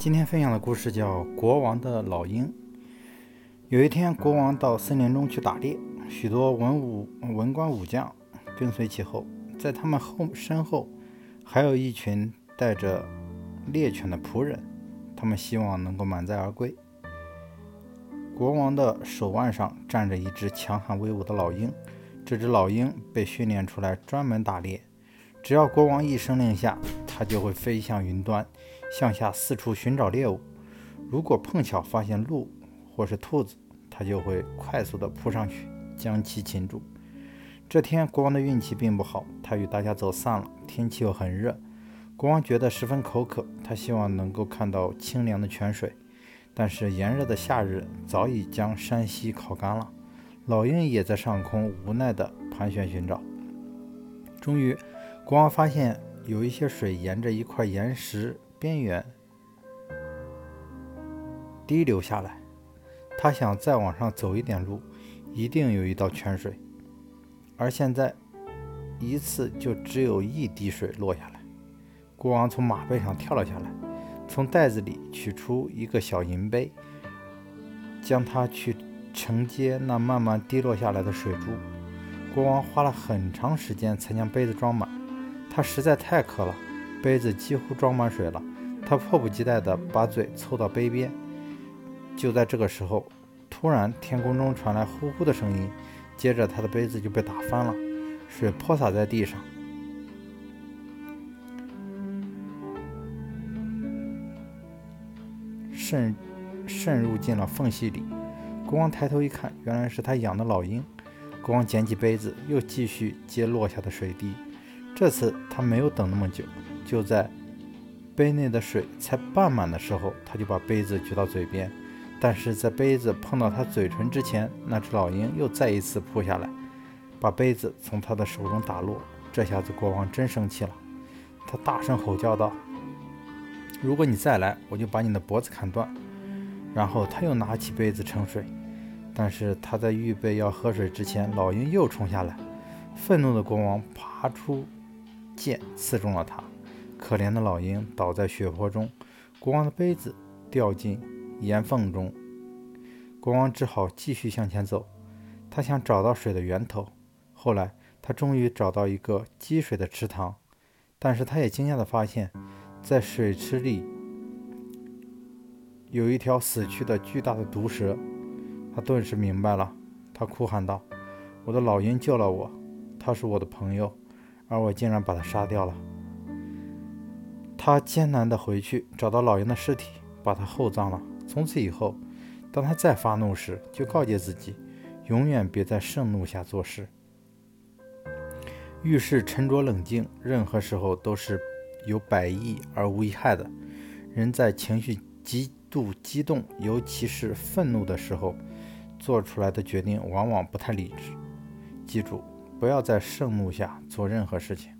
今天分享的故事叫《国王的老鹰》。有一天，国王到森林中去打猎，许多文武文官武将跟随其后，在他们后身后还有一群带着猎犬的仆人，他们希望能够满载而归。国王的手腕上站着一只强悍威武的老鹰，这只老鹰被训练出来专门打猎，只要国王一声令下，它就会飞向云端。向下四处寻找猎物，如果碰巧发现鹿或是兔子，他就会快速地扑上去将其擒住。这天，国王的运气并不好，他与大家走散了。天气又很热，国王觉得十分口渴，他希望能够看到清凉的泉水，但是炎热的夏日早已将山溪烤干了。老鹰也在上空无奈地盘旋寻找。终于，国王发现有一些水沿着一块岩石。边缘滴流下来，他想再往上走一点路，一定有一道泉水。而现在，一次就只有一滴水落下来。国王从马背上跳了下来，从袋子里取出一个小银杯，将它去承接那慢慢滴落下来的水珠。国王花了很长时间才将杯子装满，他实在太渴了。杯子几乎装满水了，他迫不及待地把嘴凑到杯边。就在这个时候，突然天空中传来呼呼的声音，接着他的杯子就被打翻了，水泼洒在地上，渗渗入进了缝隙里。国王抬头一看，原来是他养的老鹰。国王捡起杯子，又继续接落下的水滴。这次他没有等那么久。就在杯内的水才半满的时候，他就把杯子举到嘴边。但是在杯子碰到他嘴唇之前，那只老鹰又再一次扑下来，把杯子从他的手中打落。这下子国王真生气了，他大声吼叫道：“如果你再来，我就把你的脖子砍断！”然后他又拿起杯子盛水，但是他在预备要喝水之前，老鹰又冲下来。愤怒的国王爬出剑，刺中了他。可怜的老鹰倒在血泊中，国王的杯子掉进岩缝中。国王只好继续向前走，他想找到水的源头。后来，他终于找到一个积水的池塘，但是他也惊讶地发现，在水池里有一条死去的巨大的毒蛇。他顿时明白了，他哭喊道：“我的老鹰救了我，他是我的朋友，而我竟然把他杀掉了。”他艰难地回去找到老鹰的尸体，把他厚葬了。从此以后，当他再发怒时，就告诫自己，永远别在盛怒下做事。遇事沉着冷静，任何时候都是有百益而无一害的。人在情绪极度激动，尤其是愤怒的时候，做出来的决定往往不太理智。记住，不要在盛怒下做任何事情。